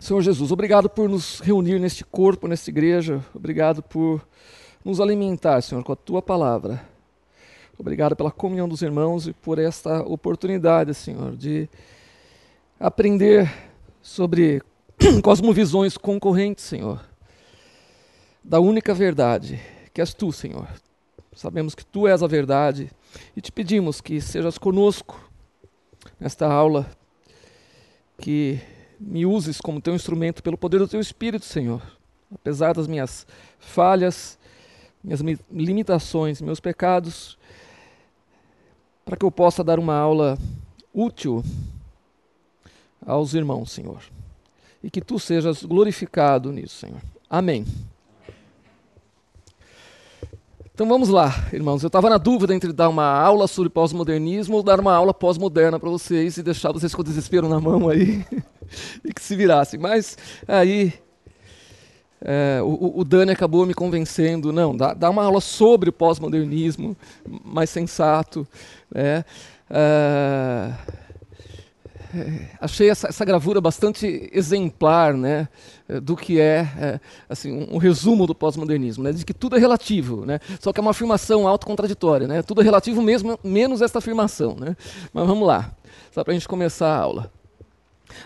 Senhor Jesus, obrigado por nos reunir neste corpo, nesta igreja. Obrigado por nos alimentar, Senhor, com a tua palavra. Obrigado pela comunhão dos irmãos e por esta oportunidade, Senhor, de aprender sobre cosmovisões concorrentes, Senhor, da única verdade, que és tu, Senhor. Sabemos que tu és a verdade e te pedimos que sejas conosco nesta aula, que me uses como teu instrumento pelo poder do teu Espírito, Senhor. Apesar das minhas falhas, minhas limitações, meus pecados, para que eu possa dar uma aula útil aos irmãos, Senhor. E que tu sejas glorificado nisso, Senhor. Amém. Então vamos lá, irmãos. Eu estava na dúvida entre dar uma aula sobre pós-modernismo ou dar uma aula pós-moderna para vocês e deixar vocês com o desespero na mão aí e que se virassem. Mas aí é, o, o, Dani acabou me convencendo, não, dá, dá uma aula sobre o pós-modernismo, mais sensato. Né? É, achei essa, essa, gravura bastante exemplar né, do que é, é assim, um, resumo do pós-modernismo, né, de que tudo é relativo, né, só que é uma afirmação autocontraditória, né, tudo é relativo mesmo, menos esta afirmação. Né, mas vamos lá, só para a gente começar a aula.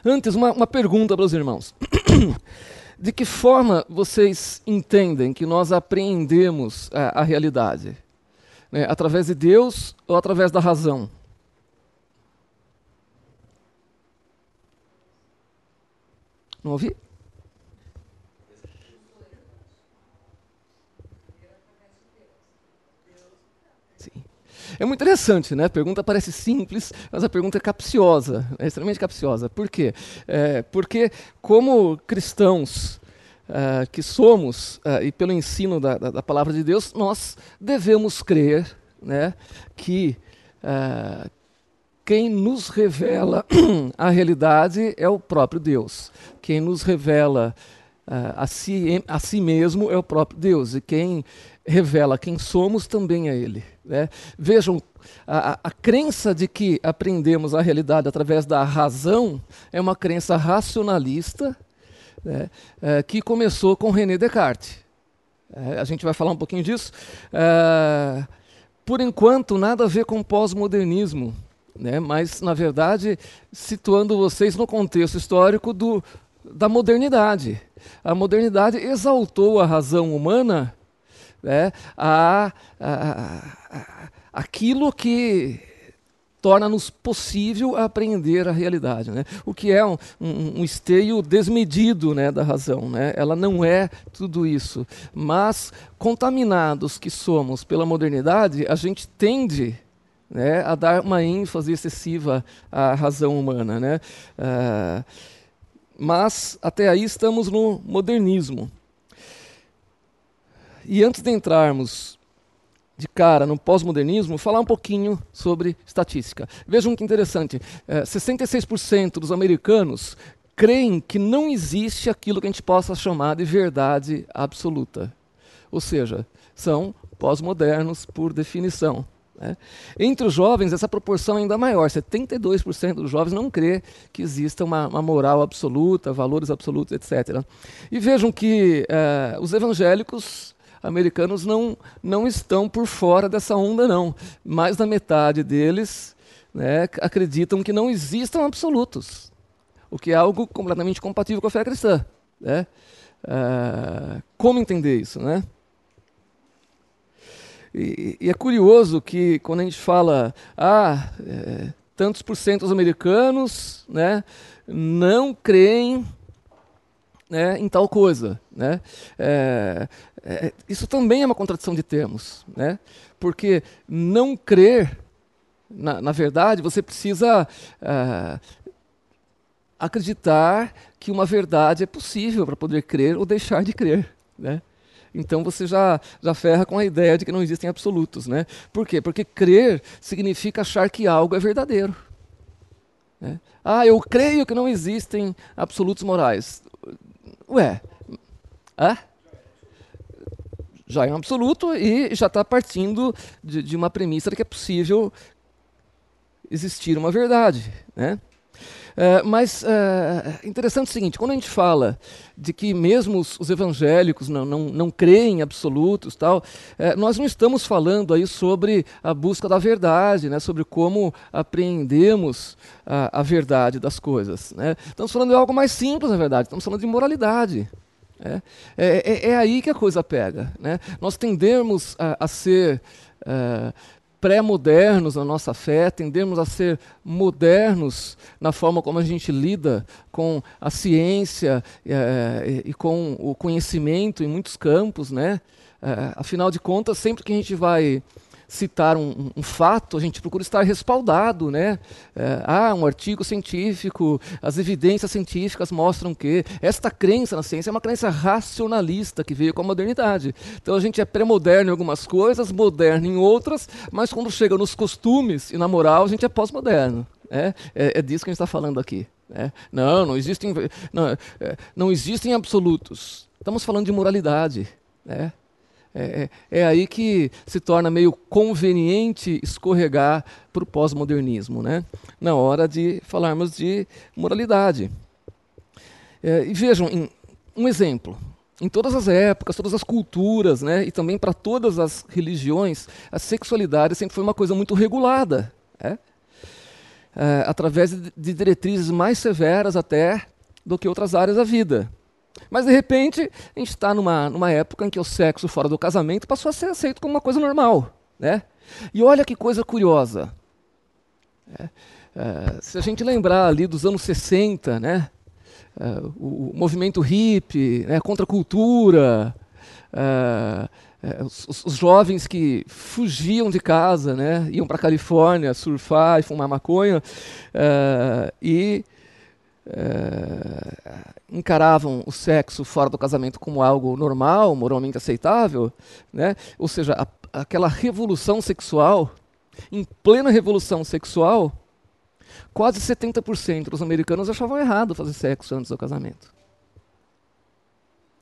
Antes, uma, uma pergunta para os irmãos. de que forma vocês entendem que nós apreendemos a, a realidade? Né, através de Deus ou através da razão? Não ouvi? Sim. É muito interessante, né? A pergunta parece simples, mas a pergunta é capciosa, é extremamente capciosa. Por quê? É, porque, como cristãos uh, que somos, uh, e pelo ensino da, da, da, palavra de Deus, nós devemos crer né, que uh, quem nos revela a realidade é o próprio Deus. Quem nos revela uh, a, si, a si mesmo é o próprio Deus. E quem revela quem somos também é Ele. Né? Vejam, a, a, crença de que aprendemos a realidade através da razão é uma crença racionalista né? é, que começou com René Descartes. É, a gente vai falar um pouquinho disso. Por enquanto, nada a ver com pós-modernismo né? mas, na verdade, situando vocês no contexto histórico do, da modernidade. A modernidade exaltou a razão humana né? a, a, a, aquilo que torna-nos possível apreender a realidade, né? o que é um, um, um, esteio desmedido né, da razão. Né? Ela não é tudo isso. Mas, contaminados que somos pela modernidade, a gente tende né, a dar uma ênfase excessiva à razão humana. Né? Uh, mas até aí estamos no modernismo. E antes de entrarmos de cara no pós-modernismo, falar um pouquinho sobre estatística. Vejam que interessante: é, 66% dos americanos creem que não existe aquilo que a gente possa chamar de verdade absoluta. Ou seja, são pós-modernos por definição. Né? Entre os jovens, essa proporção é ainda maior. 72% dos jovens não crê que exista uma, uma, moral absoluta, valores absolutos, etc. E vejam que eh, os evangélicos americanos não, não estão por fora dessa onda, não. Mais da metade deles né, acreditam que não existam absolutos, o que é algo completamente compatível com a fé cristã. Né? Uh, como entender isso? Né? E, e, é curioso que quando a gente fala, ah, é, tantos por cento dos americanos né, não creem né, em tal coisa. Né? É, é, isso também é uma contradição de termos, né? porque não crer, na, na verdade, você precisa é, acreditar que uma verdade é possível para poder crer ou deixar de crer. Né? Então você já, já ferra com a ideia de que não existem absolutos. Né? Por quê? Porque crer significa achar que algo é verdadeiro. Né? Ah, eu creio que não existem absolutos morais. Ué, ah? já é um absoluto e já está partindo de, de, uma premissa de que é possível existir uma verdade. Né? É, mas é interessante o seguinte: quando a gente fala de que mesmo os, os evangélicos não, não, não creem em absolutos, tal, é, nós não estamos falando aí sobre a busca da verdade, né, sobre como apreendemos a, a verdade das coisas. Né? Estamos falando de algo mais simples, na verdade, estamos falando de moralidade. É, é, é, é aí que a coisa pega. Né? Nós tendemos a, a ser é, pré-modernos na nossa fé, tendemos a ser modernos na forma como a gente lida com a ciência é, e com o conhecimento em muitos campos, né? É, afinal de contas, sempre que a gente vai citar um, um, fato, a gente procura estar respaldado, né? É, ah, um artigo científico, as evidências científicas mostram que esta crença na ciência é uma crença racionalista que veio com a modernidade. Então a gente é pré-moderno em algumas coisas, moderno em outras, mas quando chega nos costumes e na moral, a gente é pós-moderno. É, é, é, disso que a gente está falando aqui. É. Não, não existem, não, é, não existem absolutos. Estamos falando de moralidade. É. É, é, é aí que se torna meio conveniente escorregar para o pós-modernismo, né? na hora de falarmos de moralidade. É, e vejam, em, um exemplo. Em todas as épocas, todas as culturas, né, e também para todas as religiões, a sexualidade sempre foi uma coisa muito regulada. É? É, através de diretrizes mais severas até do que outras áreas da vida. Mas de repente, a gente está numa, numa época em que o sexo fora do casamento passou a ser aceito como uma coisa normal. Né? E olha que coisa curiosa. É, é, se a gente lembrar ali dos anos 60, né? É, o, o, movimento hippie, né? contra a cultura, é, é, os, os, jovens que fugiam de casa, né? iam para a Califórnia surfar e fumar maconha, é, e é, encaravam o sexo fora do casamento como algo normal, moralmente aceitável, né? ou seja, a, aquela revolução sexual, em plena revolução sexual, quase 70% dos americanos achavam errado fazer sexo antes do casamento.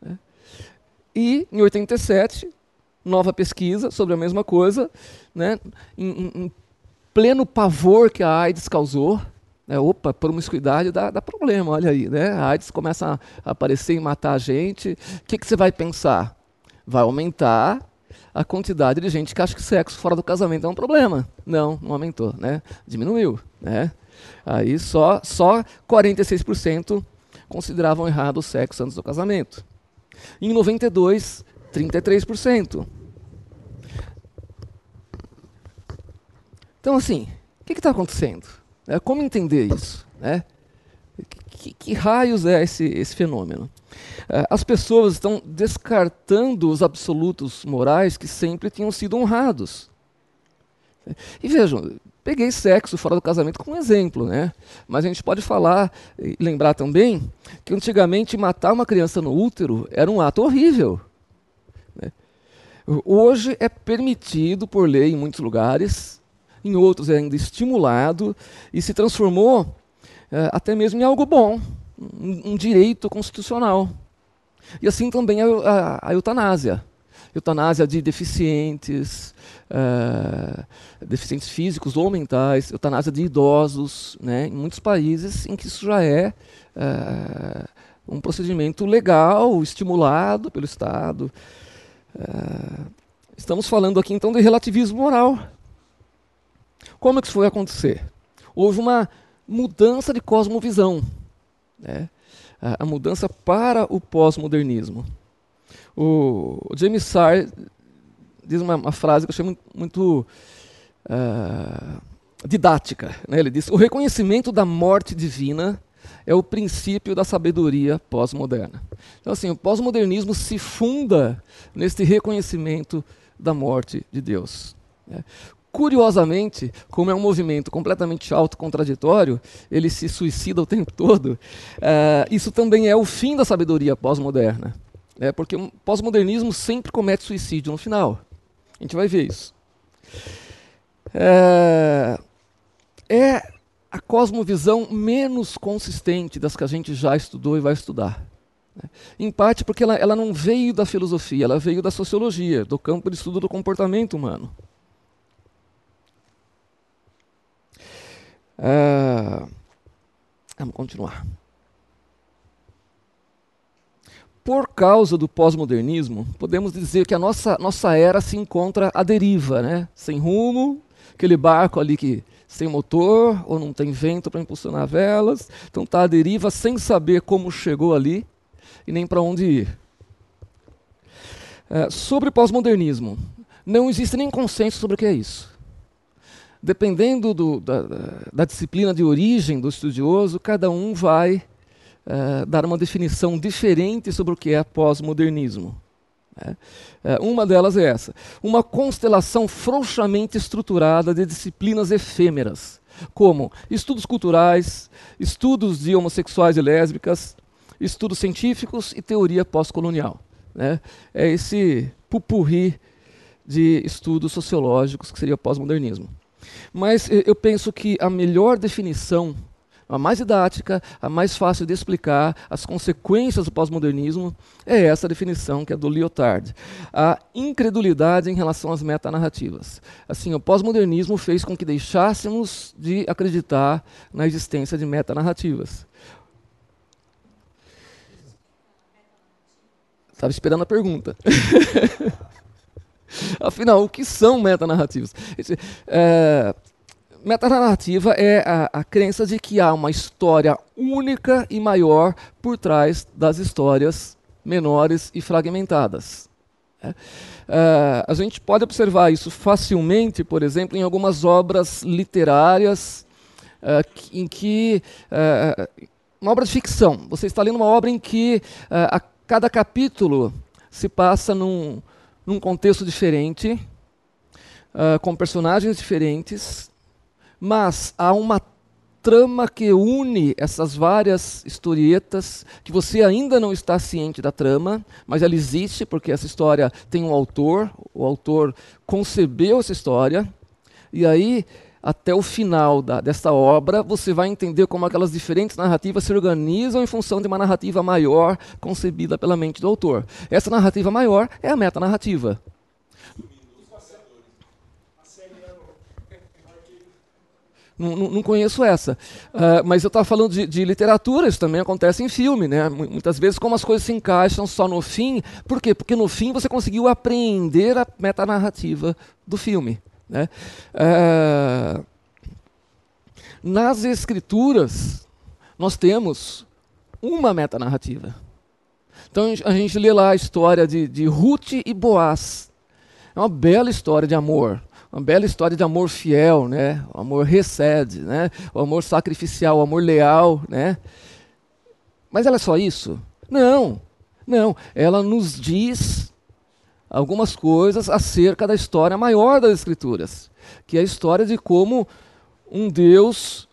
Né? E, em 87, nova pesquisa sobre a mesma coisa, né? em, em pleno pavor que a AIDS causou, é, opa, promiscuidade dá, dá problema, olha aí, né? A AIDS começa a aparecer e matar a gente. O que, que você vai pensar? Vai aumentar a quantidade de gente que acha que sexo fora do casamento é um problema. Não, não aumentou, né? Diminuiu, né? Aí só, só 46% consideravam errado o sexo antes do casamento. Em 92, 33%. Então, assim, o que está acontecendo? É, como entender isso? Né? Que, que, raios é esse, esse fenômeno? É, as pessoas estão descartando os absolutos morais que sempre tinham sido honrados. E vejam, peguei sexo fora do casamento como exemplo, né? Mas a gente pode falar e lembrar também que antigamente matar uma criança no útero era um ato horrível. Né? Hoje é permitido por lei em muitos lugares em outros é ainda estimulado e se transformou é, até mesmo em algo bom, um, um, direito constitucional. E assim também a, a, a eutanásia. Eutanásia de deficientes, é, deficientes físicos ou mentais, eutanásia de idosos, né, em muitos países em que isso já é, é um procedimento legal, estimulado pelo Estado. É, estamos falando aqui então de relativismo moral. Como é que isso foi acontecer? Houve uma mudança de cosmovisão, né? a, mudança para o pós-modernismo. O, o, James Sarr diz uma, uma, frase que eu achei muito, muito uh, didática. Né? Ele diz: o reconhecimento da morte divina é o princípio da sabedoria pós-moderna. Então, assim, o pós-modernismo se funda neste reconhecimento da morte de Deus. Né? Curiosamente, como é um movimento completamente autocontraditório, ele se suicida o tempo todo, uh, isso também é o fim da sabedoria pós-moderna. Né? Porque o pós-modernismo sempre comete suicídio no final. A gente vai ver isso. É, é a cosmovisão menos consistente das que a gente já estudou e vai estudar. Né? Em parte porque ela, ela não veio da filosofia, ela veio da sociologia, do campo de estudo do comportamento humano. É, Vamos continuar. Por causa do pós-modernismo, podemos dizer que a nossa, nossa era se encontra à deriva, né? sem rumo, aquele barco ali que sem motor ou não tem vento para impulsionar velas, então está à deriva sem saber como chegou ali e nem para onde ir. É, sobre pós-modernismo, não existe nem consenso sobre o que é isso. Dependendo do, da, da, disciplina de origem do estudioso, cada um vai é, dar uma definição diferente sobre o que é pós-modernismo. É, é, uma delas é essa: uma constelação frouxamente estruturada de disciplinas efêmeras, como estudos culturais, estudos de homossexuais e lésbicas, estudos científicos e teoria pós-colonial. Né? É esse pupurri de estudos sociológicos que seria pós-modernismo. Mas eu penso que a melhor definição a mais didática, a mais fácil de explicar as consequências do pós-modernismo é essa definição que é do Lyotard. A incredulidade em relação às metanarrativas. Assim, o pós-modernismo fez com que deixássemos de acreditar na existência de metanarrativas. Estava esperando a pergunta. Afinal, o que são metanarrativas? É, metanarrativa é a, a crença de que há uma história única e maior por trás das histórias menores e fragmentadas. É. Uh, a gente pode observar isso facilmente, por exemplo, em algumas obras literárias uh, em que uh, uma obra de ficção. Você está lendo uma obra em que a cada capítulo se passa num, num contexto diferente, com personagens diferentes, mas há uma trama que une essas várias historietas, que você ainda não está ciente da trama, mas ela existe porque essa história tem um autor, o autor concebeu essa história, e aí, até o final da, dessa obra, você vai entender como aquelas diferentes narrativas se organizam em função de uma narrativa maior concebida pela mente do autor. Essa narrativa maior é a metanarrativa. Não, não, conheço essa. Uh, mas eu estava falando de, de, literatura, isso também acontece em filme. Né? Muitas vezes, como as coisas se encaixam só no fim. Por quê? Porque no fim você conseguiu apreender a metanarrativa do filme. Né? Uh, nas escrituras, nós temos uma metanarrativa. Então a gente lê lá a história de, de Ruth e Boaz. É uma bela história de amor uma bela história de amor fiel, né? O amor recede, né? O amor sacrificial, o amor leal, né? Mas ela é só isso? Não, não. Ela nos diz algumas coisas acerca da história maior das Escrituras, que é a história de como um Deus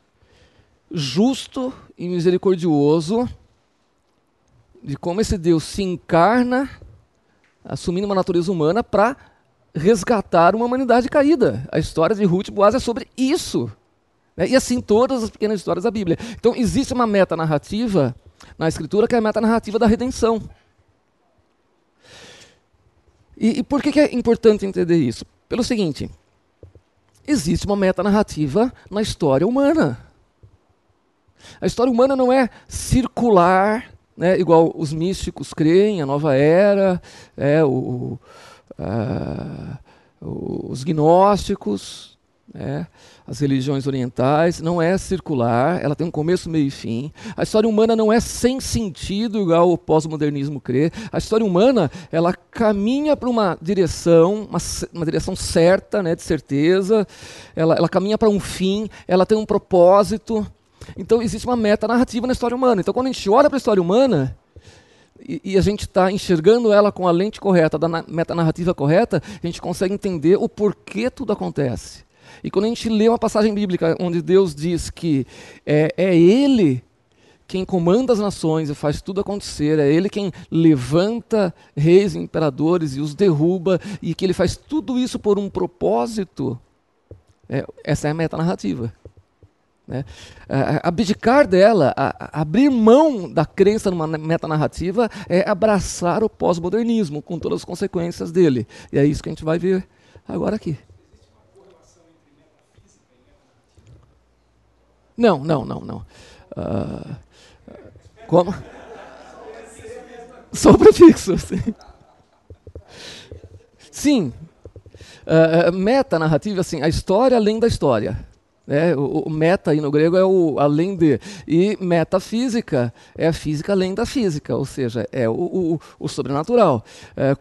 justo e misericordioso, de como esse Deus se encarna, assumindo uma natureza humana para resgatar uma humanidade caída. A história de Ruth e Boaz é sobre isso. Né? E assim todas as pequenas histórias da Bíblia. Então existe uma metanarrativa na Escritura que é a metanarrativa da redenção. E, e por que, que é importante entender isso? Pelo seguinte, existe uma metanarrativa na história humana. A história humana não é circular, né, igual os místicos creem, a nova era, é, o, uh, os gnósticos, né, as religiões orientais, não é circular, ela tem um começo, meio e fim. A história humana não é sem sentido, igual o pós-modernismo crê. A história humana, ela caminha para uma direção, uma, uma, direção certa, né, de certeza, ela, ela caminha para um fim, ela tem um propósito. Então existe uma meta narrativa na história humana. Então quando a gente olha para a história humana, e, a gente está enxergando ela com a lente correta, da metanarrativa correta, a gente consegue entender o porquê tudo acontece. E quando a gente lê uma passagem bíblica onde Deus diz que é, é Ele quem comanda as nações e faz tudo acontecer, é Ele quem levanta reis e imperadores e os derruba, e que Ele faz tudo isso por um propósito, é, essa é a metanarrativa. Né? abdicar dela, a, abrir mão da crença numa metanarrativa é abraçar o pós-modernismo, com todas as consequências dele. E é isso que a gente vai ver agora aqui. Não, não, não, não. Uh, como? O prefixo. Sim. sim. Uh, meta narrativa, assim, a história além da história. É, o, o, meta aí no grego é o além de. E metafísica é a física além da física, ou seja, é o, o, o sobrenatural.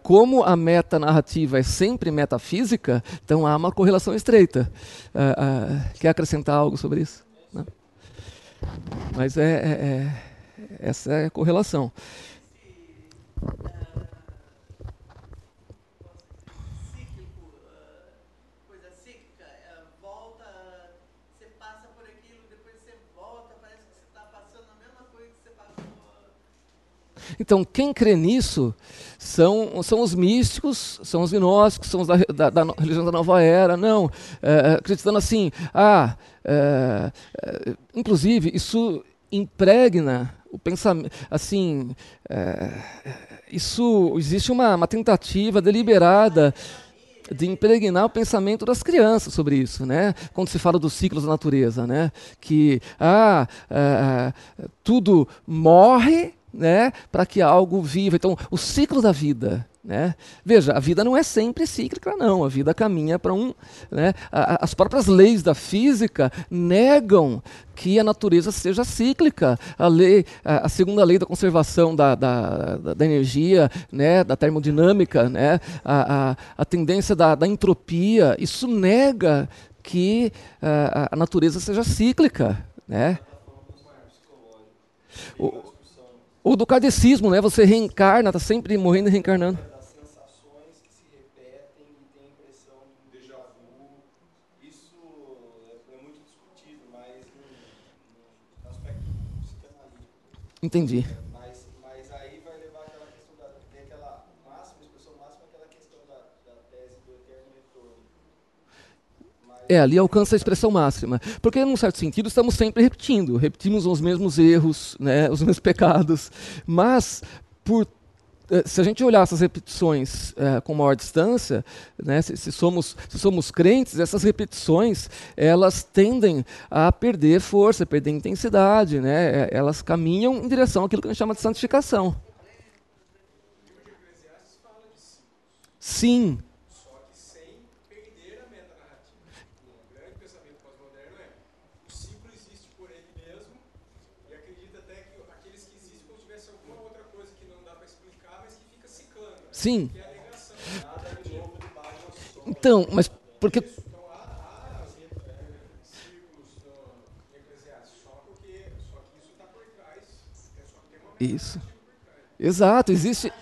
Como a meta narrativa é sempre metafísica, então há uma correlação estreita. É, é, quer acrescentar algo sobre isso? Mas é, é, é essa é a correlação. Então, quem crê nisso são, são os místicos, são os gnósticos, são os da, da, da religião da nova era. Não, é, acreditando assim, ah, é, é, inclusive, isso impregna o pensamento, assim, é, isso existe uma, uma tentativa deliberada de impregnar o pensamento das crianças sobre isso, né? Quando se fala dos ciclos da natureza, né? Que ah, é, tudo morre né, para que algo viva. Então, o ciclo da vida. Né? Veja, a vida não é sempre cíclica, não. A vida caminha para um. Né? as próprias leis da física negam que a natureza seja cíclica. A, lei, a, a segunda lei da conservação da, da, da, energia, né? da termodinâmica, né? a, a, a tendência da, da entropia, isso nega que a, a natureza seja cíclica. Né? O, o do cadecismo, né? Você reencarna, está sempre morrendo e reencarnando. Entendi. Mas, mas aí vai levar aquela questão da. Tem aquela máxima, expressão máxima, aquela questão da, da tese do eterno retorno. Mas... É, ali alcança a expressão máxima. Porque, num certo sentido, estamos sempre repetindo. Repetimos os mesmos erros, né, os mesmos pecados. Mas, por eh, se a gente olhar essas repetições é, com maior distância, né, se, se, somos, se somos crentes, essas repetições elas tendem a perder força, perder intensidade, né, eh, elas caminham em direção àquilo que a gente chama de santificação. Sim, Sim. Então, mas porque. Isso. Exato, existe.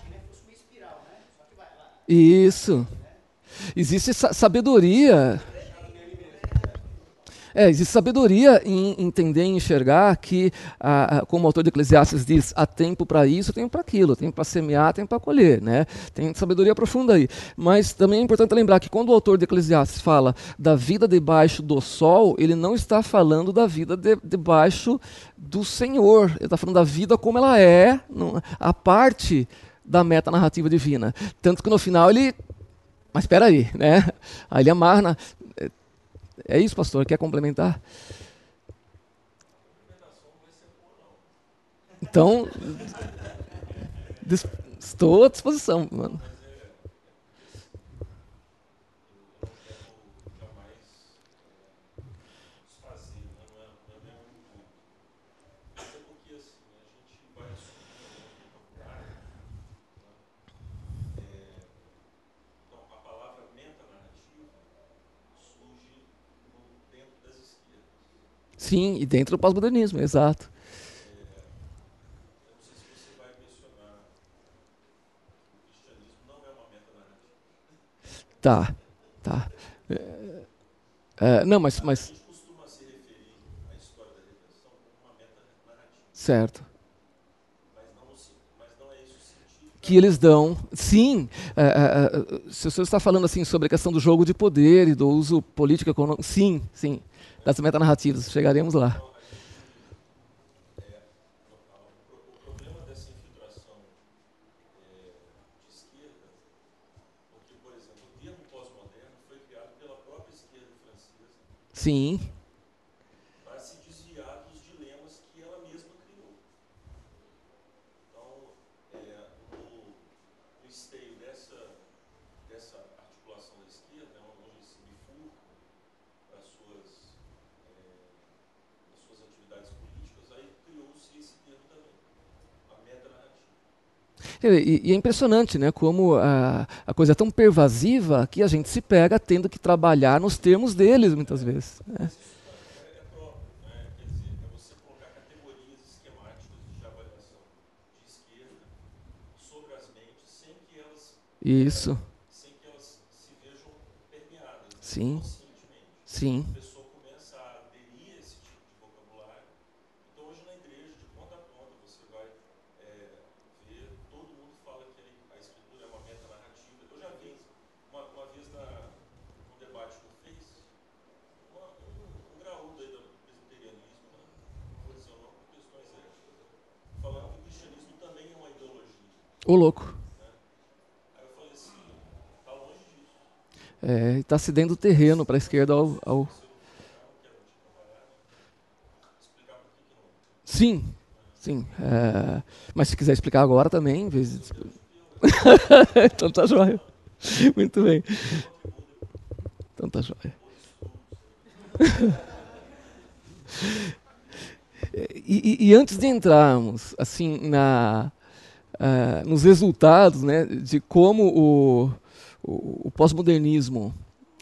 Isso. Existe sabedoria. É, existe sabedoria em entender e enxergar que, ah, como o autor de Eclesiastes diz, há tempo para isso, tempo para aquilo, tempo para semear, tempo para colher. Né? Tem sabedoria profunda aí. Mas também é importante lembrar que quando o autor de Eclesiastes fala da vida debaixo do sol, ele não está falando da vida de, debaixo do Senhor. Ele está falando da vida como ela é, a parte da meta narrativa divina. Tanto que no final ele mas espera aí, né? Aí ele amarra, é isso, pastor? Quer complementar? Então, estou à disposição, mano. Sim, e dentro do pós-modernismo, exato. Tá, tá. É, é, não, mas, mas. Certo. Que eles dão. Sim, é, é, é, se o senhor está falando assim sobre a questão do jogo de poder e do uso político econômico, sim, sim das metanarrativas. Chegaremos lá. Sim. Para se desviar dos dilemas que ela E, e, é impressionante, né, como a, a coisa é tão pervasiva que a gente se pega tendo que trabalhar nos termos deles muitas vezes. Né? Isso. Sem que elas se vejam permeadas. Sim. Sim. A pessoa começa a aderir a esse tipo de vocabulário. Então, hoje na igreja, de ponta a ponta, você vai é, ver, todo mundo fala que a escritura é uma meta narrativa. Eu já vi uma, uma vez na, no debate que eu fiz, uma, um, um graúdo aí do presbiterianismo, né? não vou dizer o nome por questões éticas, falando que o cristianismo também é uma ideologia. Ô louco. É, está cedendo terreno para a esquerda ao, ao, Sim, sim. É, mas se quiser explicar agora também, vezes. então tá jóia. Muito bem. Então tá jóia. E, e, e, antes de entrarmos assim na, uh, nos resultados né, de como o, o, o pós-modernismo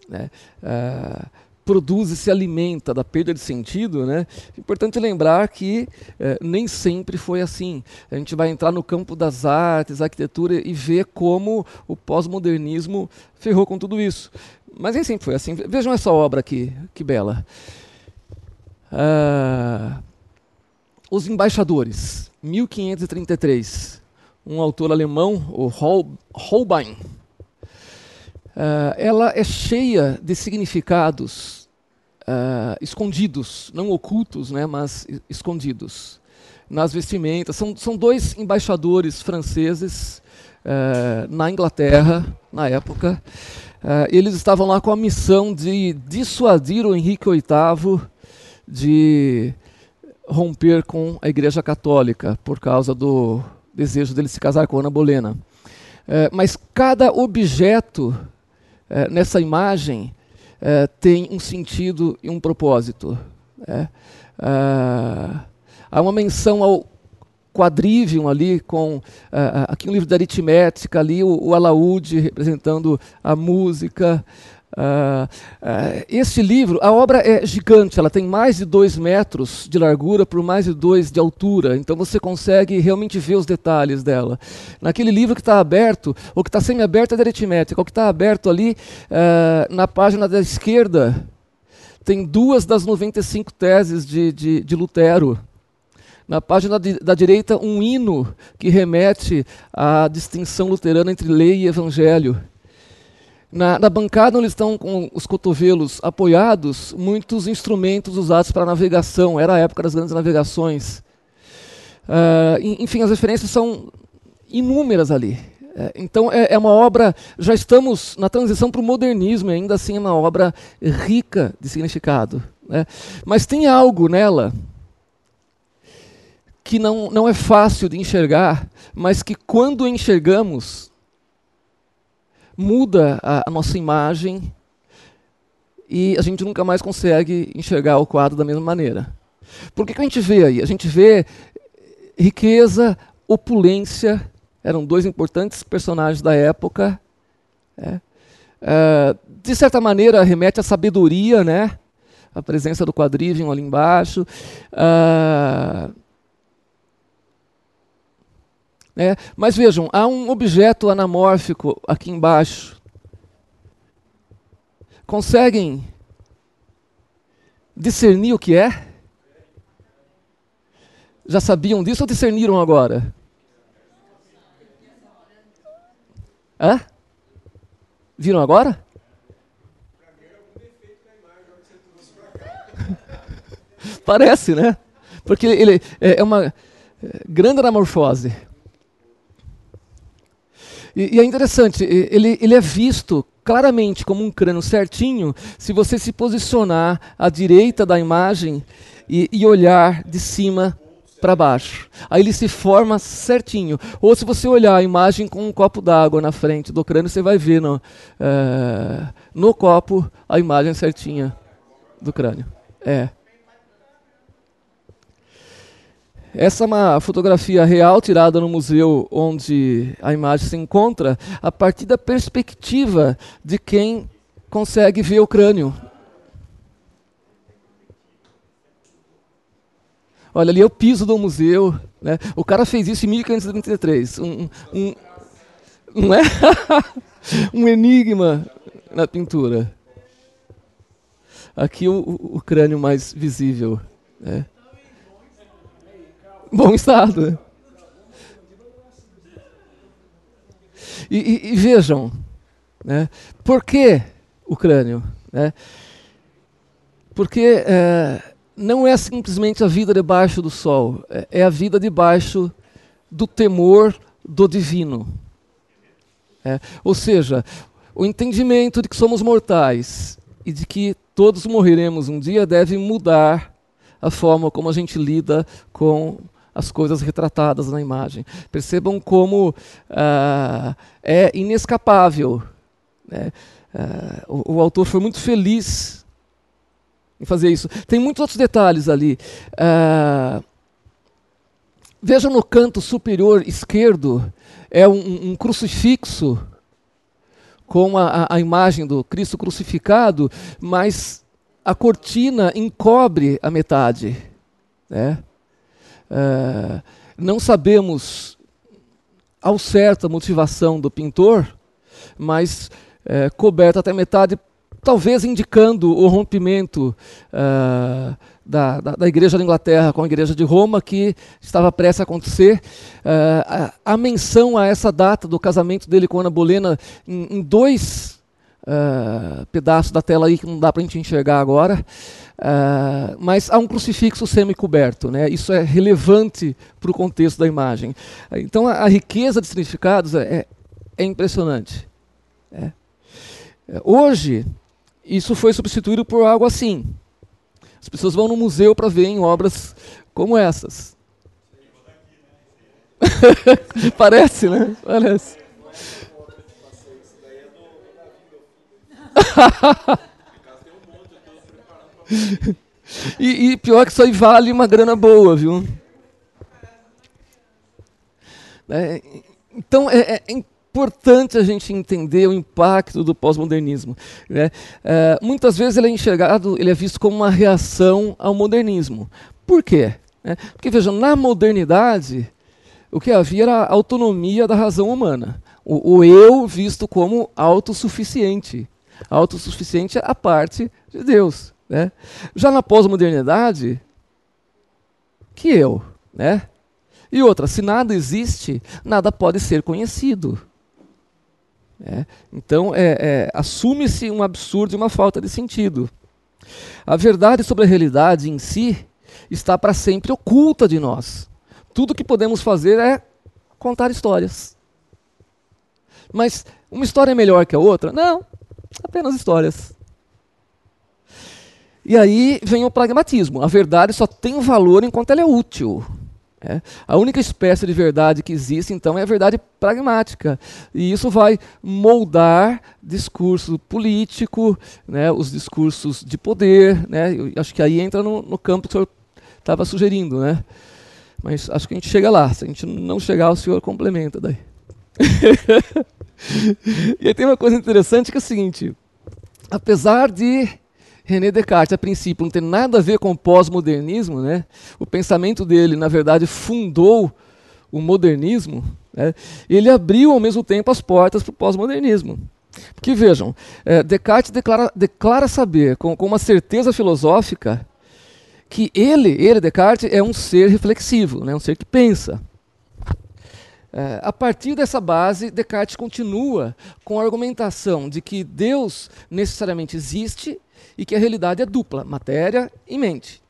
né, uh, produz e se alimenta da perda de sentido, né? Importante lembrar que uh, nem sempre foi assim. A gente vai entrar no campo das artes, arquitetura e ver como o pós-modernismo ferrou com tudo isso. Mas nem sempre foi assim. Vejam essa obra aqui, que bela. Uh, Os Embaixadores, 1533. Um autor alemão, o Holbein Uh, ela é cheia de significados uh, escondidos, não ocultos, né, mas escondidos nas vestimentas. São, são dois embaixadores franceses uh, na Inglaterra, na época. eles estavam lá com a missão de dissuadir o Henrique VIII de romper com a Igreja Católica por causa do desejo dele se casar com Ana Bolena. mas cada objeto é, nessa imagem é, tem um sentido e um propósito. É. Ah, há uma menção ao quadrivium ali com ah, aqui um livro de aritmética ali o, o alaúde representando a música Uh, uh, este livro, a obra é gigante, ela tem mais de dois metros de largura por mais de dois de altura, então você consegue realmente ver os detalhes dela. Naquele livro que está aberto, ou que está semi-aberto é da aritmética, o que está aberto ali uh, na página da esquerda, tem duas das 95 teses de, de, de Lutero. Na página de, da direita, um hino que remete à distinção luterana entre lei e evangelho. Na, na, bancada onde estão com os cotovelos apoiados, muitos instrumentos usados para navegação. Era a época das grandes navegações. Uh, enfim, as referências são inúmeras ali. É, então é, é, uma obra, já estamos na transição para o modernismo, e ainda assim é uma obra rica de significado. Né? Mas tem algo nela que não, não é fácil de enxergar, mas que quando enxergamos, muda a, a nossa imagem e a gente nunca mais consegue enxergar o quadro da mesma maneira. Por que, que a gente vê aí? A gente vê riqueza, opulência, eram dois importantes personagens da época. É. Uh, de certa maneira, remete à sabedoria, né? a presença do quadrivium ali embaixo. Uh, né? Mas vejam, há um objeto anamórfico aqui embaixo. Conseguem discernir o que é? Já sabiam disso ou discerniram agora? Hã? Viram agora? Parece, né? Porque ele é uma é, grande anamorfose. E, e, é interessante, ele, ele é visto claramente como um crânio certinho se você se posicionar à direita da imagem e, e olhar de cima para baixo. Aí ele se forma certinho. Ou se você olhar a imagem com um copo d'água na frente do crânio, você vai ver no, é, no copo a imagem certinha do crânio. É. Essa é uma fotografia real tirada no museu onde a imagem se encontra, a partir da perspectiva de quem consegue ver o crânio. Olha, ali é o piso do museu. Né? O cara fez isso em 1533. Um, um, não é? um enigma na pintura. Aqui o, o, crânio mais visível. Né? Bom estado. E, e, e, vejam, né? por que o crânio? Né? Porque é, não é simplesmente a vida debaixo do sol, é, é a vida debaixo do temor do divino. É, ou seja, o entendimento de que somos mortais e de que todos morreremos um dia deve mudar a forma como a gente lida com as coisas retratadas na imagem. Percebam como uh, é inescapável. Né? Uh, o, o, autor foi muito feliz em fazer isso. Tem muitos outros detalhes ali. Uh, veja no canto superior esquerdo, é um, um crucifixo com a, a, imagem do Cristo crucificado, mas a cortina encobre a metade. Né? É, não sabemos ao certo a motivação do pintor, mas é, coberto até metade, talvez indicando o rompimento uh, da, da, da, Igreja da Inglaterra com a Igreja de Roma, que estava prestes a acontecer. Uh, a, a, menção a essa data do casamento dele com Ana Bolena em, em dois uh, pedaços da tela aí que não dá para a gente enxergar agora. Uh, mas há um crucifixo semi-coberto, né? isso é relevante para o contexto da imagem. Então a, a riqueza de significados é, é, é impressionante. É. Hoje, isso foi substituído por algo assim. As pessoas vão no museu para ver em obras como essas. Parece, né? Parece. e, e, pior que isso aí vale uma grana boa, viu? É, então é, é, importante a gente entender o impacto do pós-modernismo. Né? É, muitas vezes ele é enxergado, ele é visto como uma reação ao modernismo. Por quê? É, porque vejam, na modernidade o que havia era a autonomia da razão humana. O, o eu visto como autossuficiente. Autossuficiente a parte de Deus. Né? Já na pós-modernidade, que eu, né? E outra, se nada existe, nada pode ser conhecido. É, então, é, é, assume-se um absurdo e uma falta de sentido. A verdade sobre a realidade em si está para sempre oculta de nós. Tudo que podemos fazer é contar histórias. Mas uma história é melhor que a outra? Não, apenas histórias. E aí vem o pragmatismo. A verdade só tem valor enquanto ela é útil. É. A única espécie de verdade que existe, então, é a verdade pragmática. E isso vai moldar discurso político, né, os discursos de poder. Né, acho que aí entra no, no campo que o senhor estava sugerindo. Né? Mas acho que a gente chega lá. Se a gente não chegar, o senhor complementa daí. e aí tem uma coisa interessante que é o seguinte: apesar de René Descartes, a princípio, não tem nada a ver com o pós-modernismo, né? o pensamento dele, na verdade, fundou o modernismo, né? ele abriu ao mesmo tempo as portas para o pós-modernismo. Porque vejam, é, Descartes declara, declara saber com, com, uma certeza filosófica que ele, ele, Descartes, é um ser reflexivo, né? um ser que pensa. É, a partir dessa base, Descartes continua com a argumentação de que Deus necessariamente existe e que a realidade é dupla, matéria e mente.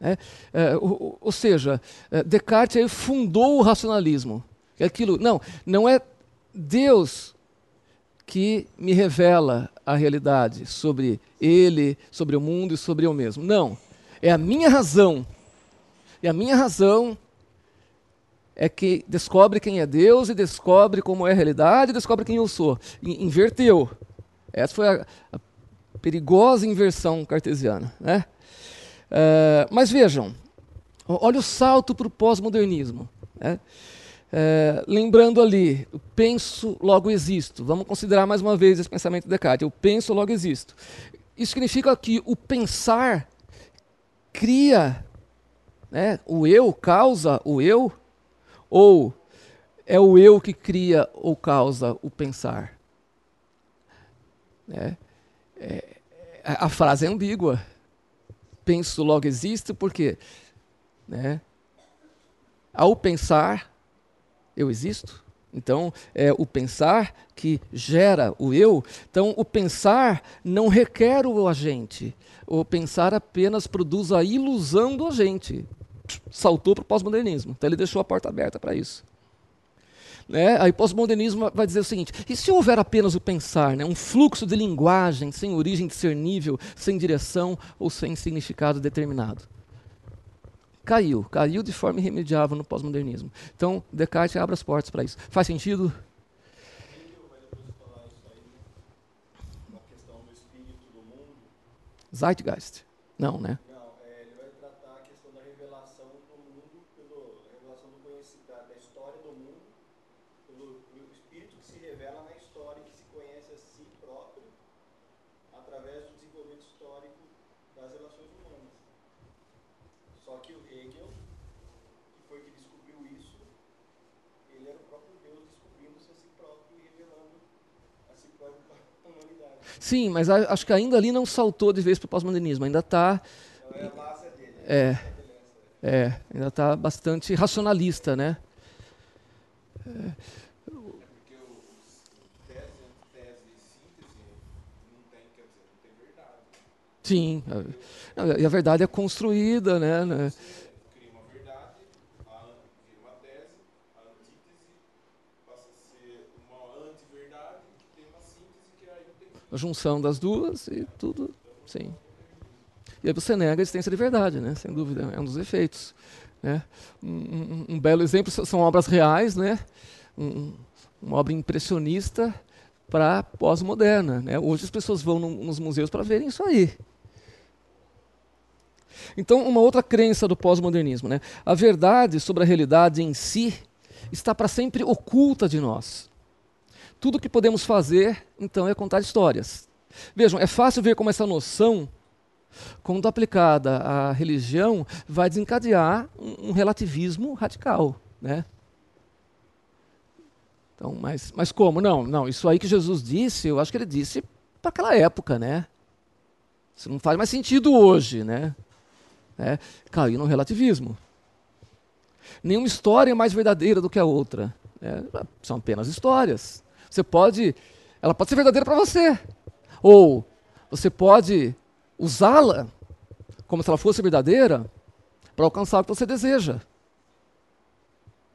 É, é, ou, ou, seja, é, Descartes fundou o racionalismo. É aquilo, não, não é Deus que me revela a realidade sobre ele, sobre o mundo e sobre eu mesmo. Não, é a minha razão. E a minha razão é que descobre quem é Deus e descobre como é a realidade e descobre quem eu sou. inverteu. Essa foi a, a perigosa inversão cartesiana. Né? Uh, mas vejam, Olha o salto para o pós-modernismo. Né? É, lembrando ali, penso, logo existo. Vamos considerar mais uma vez esse pensamento de Descartes. Eu penso, logo existo. Isso significa que o pensar cria, né, o eu causa o eu, ou é o eu que cria ou causa o pensar? É, é, a frase é ambígua. Penso, logo existo, porque né, ao pensar, eu existo. Então, é o pensar que gera o eu. Então, o pensar não requer o agente. O pensar apenas produz a ilusão do agente. Saltou para o pós-modernismo. Então, ele deixou a porta aberta para isso. Né? Aí, pós-modernismo vai dizer o seguinte: e se houver apenas o pensar, né? um fluxo de linguagem sem origem discernível, sem direção ou sem significado determinado? caiu, caiu de forma irremediável no pós-modernismo. Então, Descartes abre as portas para isso. Faz sentido? Zeitgeist. Não, né? Não, é, ele vai tratar a questão da revelação do mundo, pelo, a revelação do conhecimento, da história do mundo, pelo, pelo espírito que se revela na história, que se conhece a si próprio, através do desenvolvimento histórico das relações humanas. Só que o Hegel, que foi que descobriu isso, ele era o próprio Deus descobrindo-se a si próprio e revelando a si próprio para a humanidade. Sim, mas a- acho que ainda ali não saltou de vez para o pós-modernismo. Ainda está. É. É, é, ainda está bastante racionalista, né? Verdade. Sim. E a verdade é construída, né? né? Você cria uma verdade, a an- vira uma tese, a antítese passa a ser uma antiverdade, que tem uma síntese que aí não tem A junção das duas e tudo. Sim. E aí você nega a existência de verdade, né? Sem dúvida. É um dos efeitos. Né? Um, um- um belo exemplo são- obras reais, né? Um- uma obra impressionista para pós-moderna. Né? Hoje as pessoas vão no- nos museus para verem isso aí. Então, uma outra crença do pós-modernismo, né? A verdade sobre a realidade em si está para sempre oculta de nós. Tudo que podemos fazer, então, é contar histórias. Vejam, é fácil ver como essa noção, quando aplicada à religião, vai desencadear um, relativismo radical, né? Então, mas, mas como? Não, não, isso aí que Jesus disse, eu acho que ele disse para aquela época, né? Isso não faz mais sentido hoje, né? É, caiu no relativismo. Nenhuma história é mais verdadeira do que a outra. né? são apenas histórias. Você pode, ela pode ser verdadeira para você, ou você pode usá-la como se ela fosse verdadeira para alcançar o que você deseja.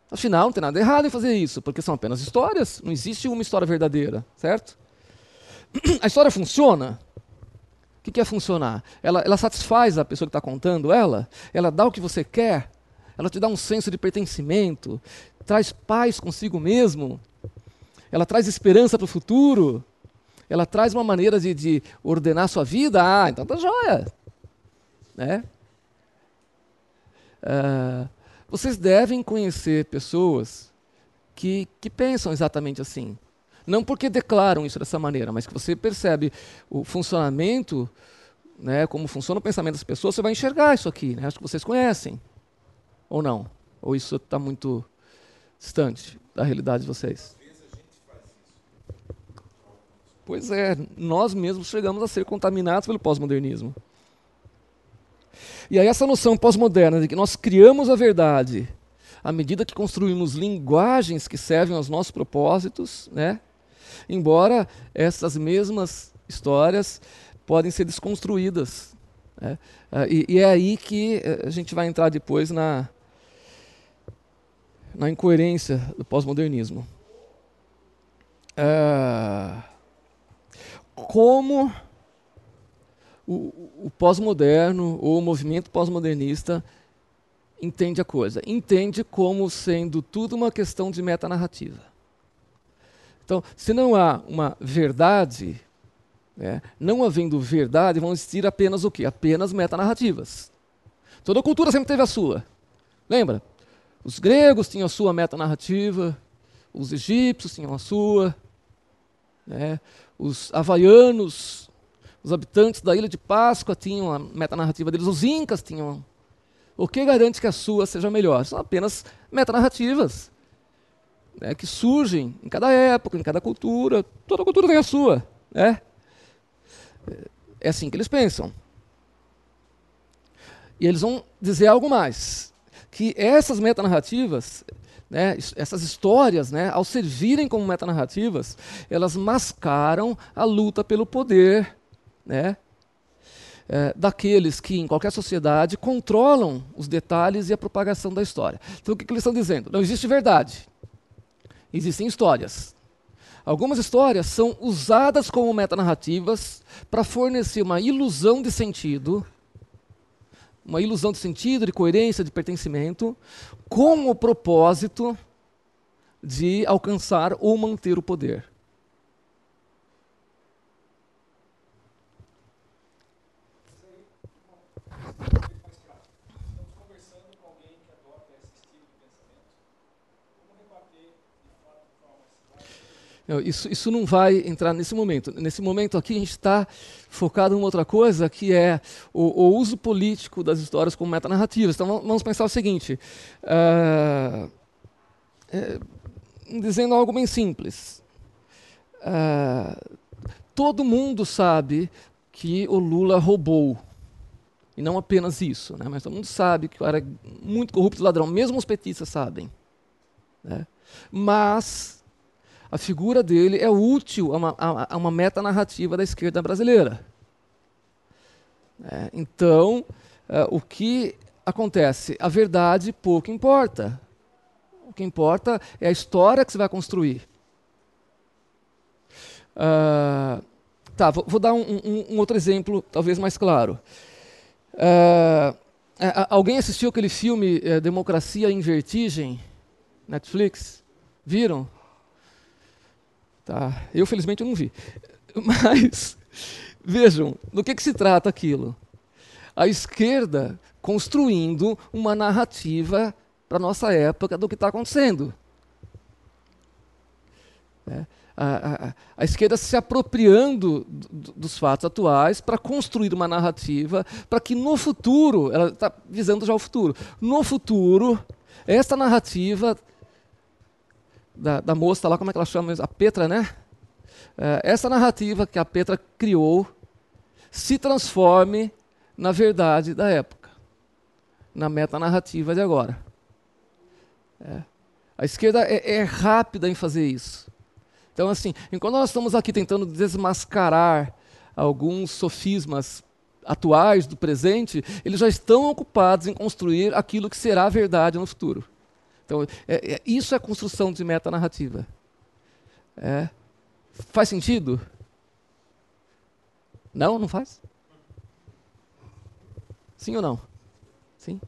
Afinal, não tem nada errado em fazer isso, porque são apenas histórias, não existe uma história verdadeira, certo? A história funciona? O que é funcionar? Ela, ela satisfaz a pessoa que está contando ela? Ela dá o que você quer? Ela te dá um senso de pertencimento? Traz paz consigo mesmo? Ela traz esperança para o futuro? Ela traz uma maneira de, de ordenar sua vida? Ah, então tá joia. Né? Ah, vocês devem conhecer pessoas que, que pensam exatamente assim. Não porque declaram isso dessa maneira, mas que você percebe o funcionamento, né, como funciona o pensamento das pessoas, você vai enxergar isso aqui. Né? Acho que vocês conhecem. Ou não? Ou isso está muito distante da realidade de vocês? Pois é, nós mesmos chegamos a ser contaminados pelo pós-modernismo. E aí essa noção pós-moderna de que nós criamos a verdade à medida que construímos linguagens que servem aos nossos propósitos, né? embora essas mesmas histórias podem ser desconstruídas. né? Ah, E, e é aí que eh, a gente vai entrar depois na, na incoerência do pós-modernismo. Ah, como o, o pós-moderno ou o movimento pós-modernista entende a coisa? Entende como sendo tudo uma questão de metanarrativa. Então, se não há uma verdade, né, não havendo verdade, vão existir apenas o quê? Apenas metanarrativas. Toda cultura sempre teve a sua. Lembra? Os gregos tinham a sua metanarrativa, os egípcios tinham a sua, né? os havaianos, os habitantes da ilha de Páscoa tinham a metanarrativa deles, os incas tinham. O que garante que a sua seja melhor? São apenas metanarrativas né, que surgem em cada época, em cada cultura. Toda cultura tem a sua. Né? É assim que eles pensam. E eles vão dizer algo mais: que essas metanarrativas, né, essas histórias, né, ao servirem como metanarrativas, elas mascaram a luta pelo poder né, é, daqueles que, em qualquer sociedade, controlam os detalhes e a propagação da história. Então, o que, que eles estão dizendo? Não existe verdade. Existem histórias. Algumas histórias são usadas como metanarrativas para fornecer uma ilusão de sentido, uma ilusão de sentido, de coerência, de pertencimento, com o propósito de alcançar ou manter o poder. Isso, isso não vai entrar nesse momento. Nesse momento aqui a gente está focado em outra coisa, que é o, o, uso político das histórias como metanarrativas. Então vamos pensar o seguinte, uh, é, dizendo algo bem simples. Uh, todo mundo sabe que o Lula roubou. E não apenas isso, né? mas todo mundo sabe que era muito corrupto ladrão, mesmo os petistas sabem. Né? Mas a figura dele é útil a uma, a, a uma metanarrativa da esquerda brasileira. É, então, é, o que acontece? A verdade pouco importa. O que importa é a história que você vai construir. Uh, tá, vou, vou dar um, um, um, outro exemplo, talvez mais claro. Uh, alguém assistiu aquele filme é, Democracia em Vertigem? Netflix? Viram? Tá? Eu, felizmente, não vi. Mas, vejam, do que, que se trata aquilo? A esquerda construindo uma narrativa para a nossa época do que está acontecendo. É, a, a, a, esquerda se apropriando dos fatos atuais para construir uma narrativa para que no futuro, ela está visando já o futuro, no futuro, esta narrativa da, da moça lá, como é que ela chama? A Petra, né? É, essa narrativa que a Petra criou se transforme na verdade da época, na metanarrativa de agora. É. A esquerda é, é, rápida em fazer isso. Então, assim, enquanto nós estamos aqui tentando desmascarar alguns sofismas atuais do presente, eles já estão ocupados em construir aquilo que será a verdade no futuro. Então, é, é, isso é construção de metanarrativa. É. Faz sentido? Não? Não faz? Sim ou não? Sim?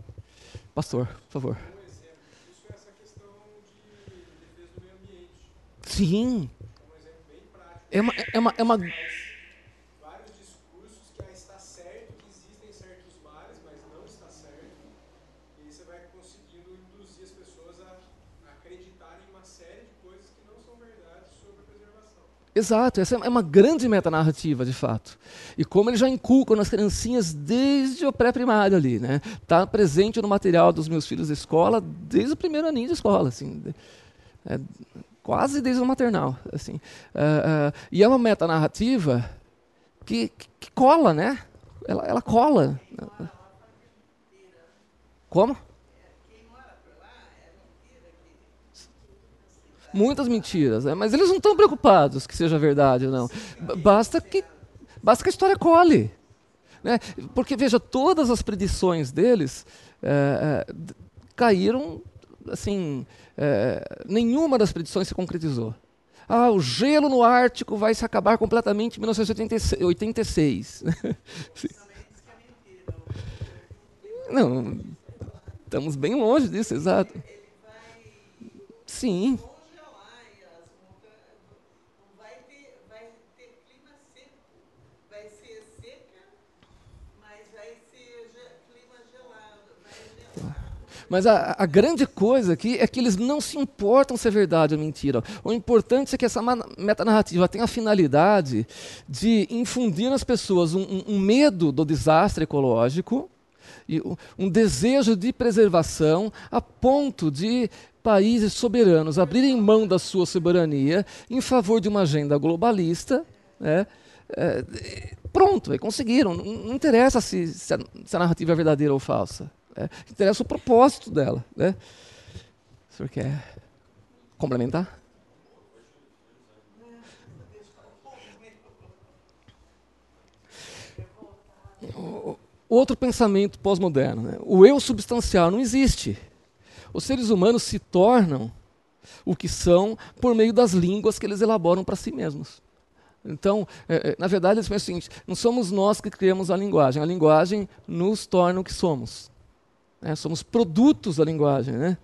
Pastor, por favor. É essa questão de defesa do meio ambiente. Sim. É um exemplo bem prático. É uma, é uma, é uma Vários discursos que ah, está certo que existem certos mares, mas não está certo. E aí você vai conseguindo induzir as pessoas a acreditarem em uma série de coisas que não são verdades sobre a preservação. Exato, essa é uma grande metanarrativa, de fato. E como eles já inculcam nas criancinhas desde o pré-primário ali, né? Está presente no material dos meus filhos da escola desde o primeiro aninho de escola, assim. É, quase desde o maternal, assim. Uh, uh, e é uma metanarrativa que, que, que cola, né? Ela, ela cola. Como? Muitas mentiras, né? mas eles não estão preocupados que seja verdade ou não. Basta que, basta que a história cole. Né? Porque, veja, todas as predições deles é, é, caíram, assim, é, nenhuma das predições se concretizou. Ah, o gelo no Ártico vai se acabar completamente em 1986. Não, estamos bem longe disso, exato. Sim. Mas a, a, grande coisa aqui é que eles não se importam se é verdade ou mentira. O importante é que essa metanarrativa tem a finalidade de infundir nas pessoas um, um, um medo do desastre ecológico e um, desejo de preservação a ponto de países soberanos abrirem mão da sua soberania em favor de uma agenda globalista. Né? É, pronto, conseguiram. Não interessa se, se, a, se, a, narrativa é verdadeira ou falsa. É, interessa o propósito dela. Né? O senhor quer complementar? Outro pensamento pós-moderno. Né? O eu substancial não existe. Os seres humanos se tornam o que são por meio das línguas que eles elaboram para si mesmos. Então, é, é, na verdade, eles pensam o seguinte: não somos nós que criamos a linguagem, a linguagem nos torna o que somos. É, somos produtos da linguagem. Né?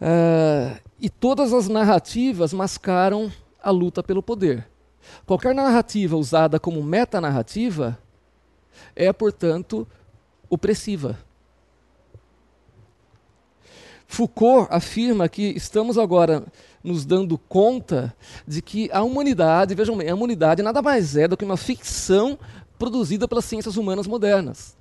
É, e todas as narrativas mascaram a luta pelo poder. Qualquer narrativa usada como metanarrativa é, portanto, opressiva. Foucault afirma que estamos agora nos dando conta de que a humanidade, vejam bem, a humanidade nada mais é do que uma ficção produzida pelas ciências humanas modernas.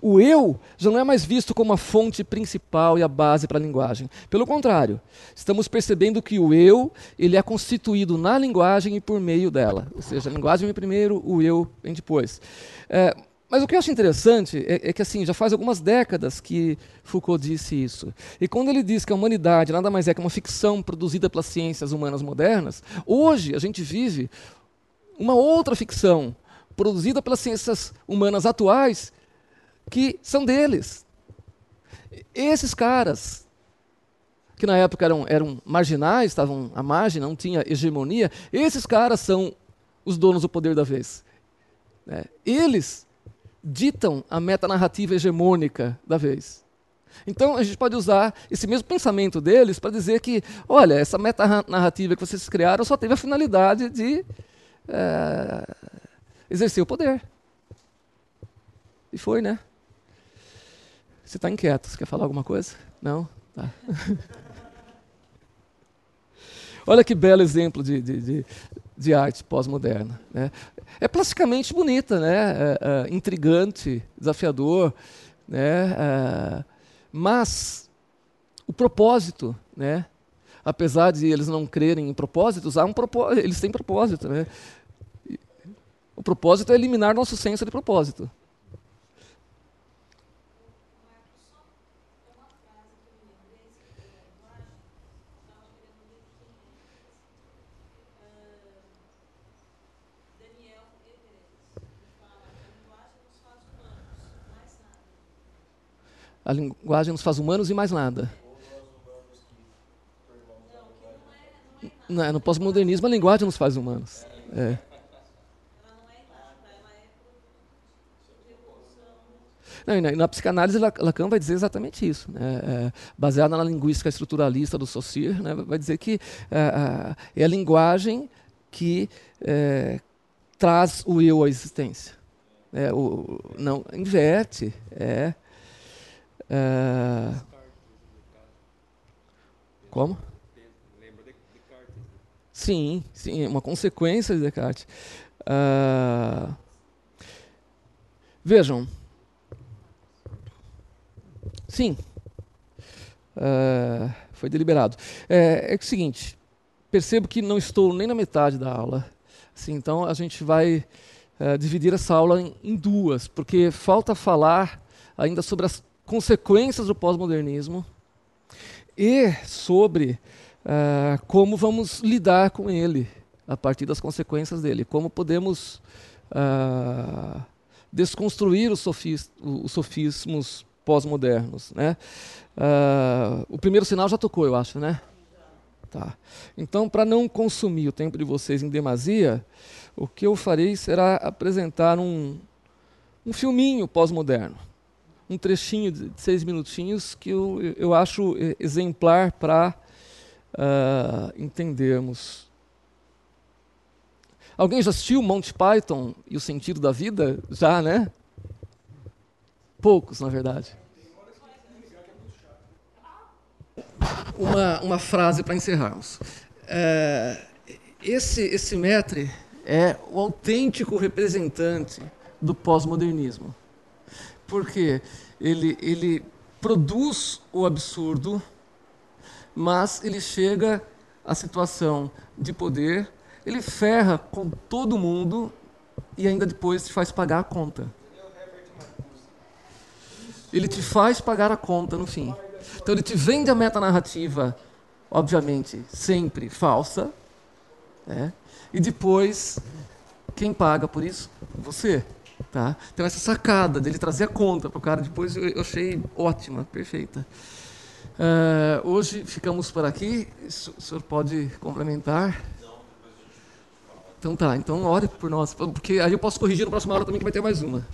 O eu já não é mais visto como a fonte principal e a base para a linguagem. Pelo contrário, estamos percebendo que o eu ele é constituído na linguagem e por meio dela. Ou seja, a linguagem vem primeiro, o eu vem depois. É, mas o que eu acho interessante é, é, que assim já faz algumas décadas que Foucault disse isso. E quando ele diz que a humanidade nada mais é que uma ficção produzida pelas ciências humanas modernas, hoje a gente vive uma outra ficção produzida pelas ciências humanas atuais que são deles. Esses caras, que na época eram, eram marginais, estavam à margem, não tinha hegemonia, esses caras são os donos do poder da vez. É, eles ditam a metanarrativa hegemônica da vez. Então a gente pode usar esse mesmo pensamento deles para dizer que, olha, essa metanarrativa que vocês criaram só teve a finalidade de é, exercer o poder. E foi, né? Você está inquieto, você quer falar alguma coisa? Não? Tá. Olha que belo exemplo de, de, de, de arte pós-moderna. Né? É plasticamente bonita, né? É, é, intrigante, desafiador, né? É, mas o propósito, né? apesar de eles não crerem em propósitos, há um propósito, eles têm propósito. Né? O propósito é eliminar nosso senso de propósito. A linguagem nos faz humanos e mais nada. Não, no pós-modernismo a linguagem nos faz humanos. É. Não, na, na, psicanálise, Lacan vai dizer exatamente isso. Né? É, baseada na linguística estruturalista do Saussure, né? vai dizer que é, é a linguagem que é, traz o eu à existência. É, o, não, inverte. É, é... Como? Sim, sim, uma consequência de Descartes. Uh... Vejam. Sim. Uh... Foi deliberado. É, é o seguinte, percebo que não estou nem na metade da aula. Assim, então a gente vai uh, dividir essa aula em, em duas, porque falta falar ainda sobre as consequências do pós-modernismo e sobre uh, como vamos lidar com ele a partir das consequências dele, como podemos uh, desconstruir os, sofis, os sofismos pós-modernos. Né? Uh, o primeiro sinal já tocou, eu acho, né? Tá. Então, para não consumir o tempo de vocês em demasia, o que eu farei será apresentar um, um filminho pós-moderno um trechinho de seis minutinhos que eu, eu acho exemplar para uh, ah, entendermos. Alguém já assistiu Monty Python e o Sentido da Vida? Já, né? Poucos, na verdade. Uma, uma frase para encerrarmos. É, esse, esse mestre é o autêntico representante do pós-modernismo porque ele, ele produz o absurdo, mas ele chega à situação de poder, ele ferra com todo mundo e ainda depois te faz pagar a conta. Ele te faz pagar a conta no fim. Então ele te vende a meta narrativa, obviamente, sempre falsa. Né? E depois, quem paga por isso? Você. Tá? Então essa sacada dele trazer a conta para o cara depois eu, achei ótima, perfeita. Uh, hoje ficamos por aqui. O senhor pode complementar? Então tá, então ore por nós, porque aí eu posso corrigir na próxima aula também que vai ter mais uma.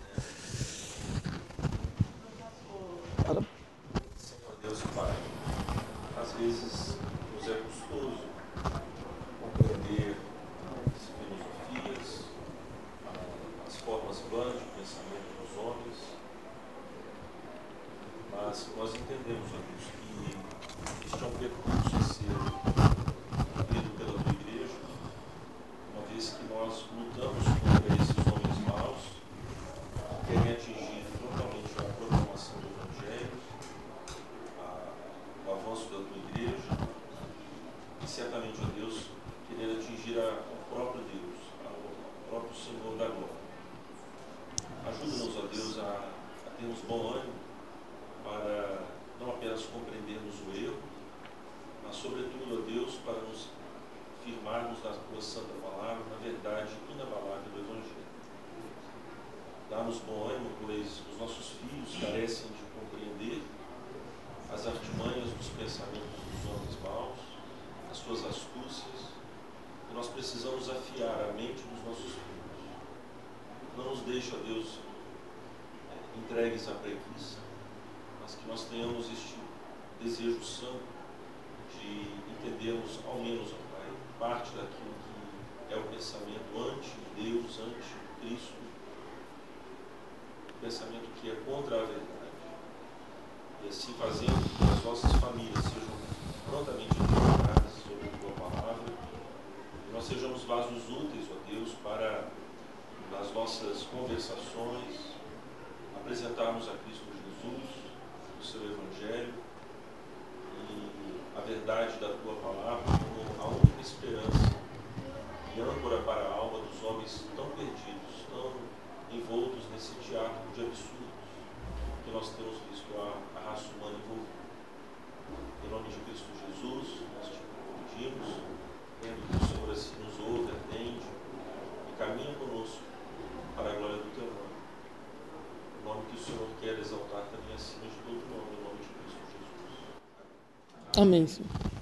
firmarmos na tua santa palavra, na verdade inabalável do Evangelho. Dá-nos bom ânimo, pois os nossos filhos carecem de compreender as artimanhas dos pensamentos dos homens maus, as suas astúcias, e nós precisamos afiar a mente dos nossos filhos. Não nos deixe a Deus, entregues à preguiça, mas que nós tenhamos este desejo santo de entendermos, ao menos parte daquilo que é o pensamento anti-Deus, anti-Cristo, pensamento que é contra a verdade. E assim fazendo que as nossas famílias sejam prontamente educadas sobre a tua palavra, que nós sejamos vasos úteis, ó Deus, para nas nossas conversações apresentarmos a Cristo Jesus, o seu Evangelho e a verdade da tua palavra âncora para a alma dos homens tão perdidos, tão envoltos nesse teatro de absurdos que nós temos visto a, a raça humana envolvida. Em nome de Cristo Jesus, nós te pedimos, vendo que o Senhor assim nos ouve, atende e caminha conosco para a glória do teu nome. O nome que o Senhor quer exaltar também acima de todo nome, em nome de Cristo Jesus. Amém, Amém Senhor.